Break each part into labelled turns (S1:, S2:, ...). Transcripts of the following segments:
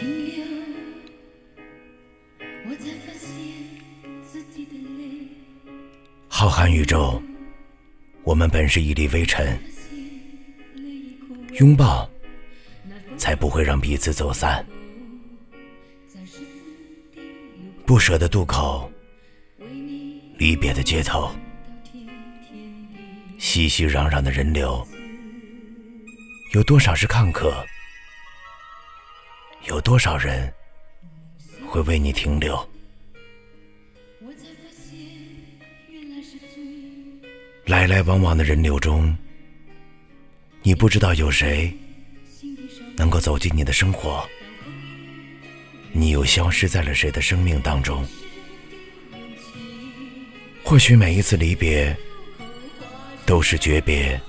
S1: 停留我才发现自己的泪
S2: 浩瀚宇宙我们本是一粒微尘。拥抱才不会让彼此走散。不舍的渡口离别的街头。熙熙攘攘的人流有多少是看客有多少人会为你停留？来来往往的人流中，你不知道有谁能够走进你的生活，你又消失在了谁的生命当中？或许每一次离别都是诀别，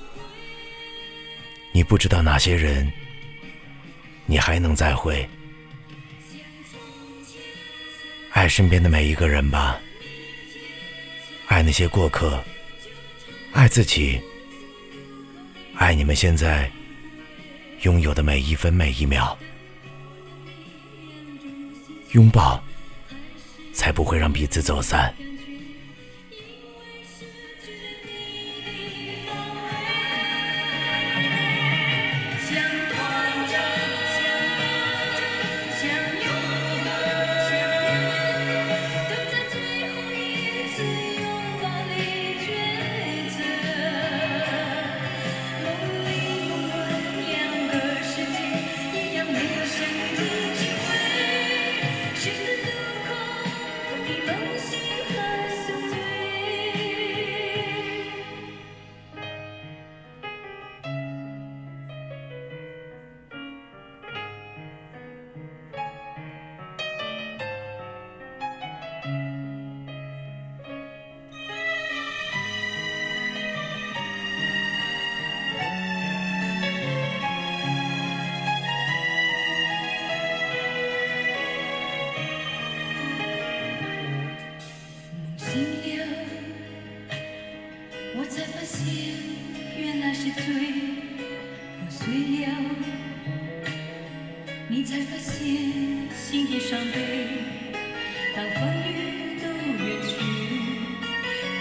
S2: 你不知道哪些人你还能再会。爱身边的每一个人吧，爱那些过客。爱自己，爱你们现在拥有的每一分每一秒，拥抱才不会让彼此走散。
S1: 你们。我才发现，原来是最破碎了。你才发现，心底伤悲，当风雨都远去，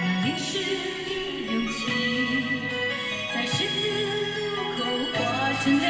S1: 那淋湿的勇气，在十字路口化成了。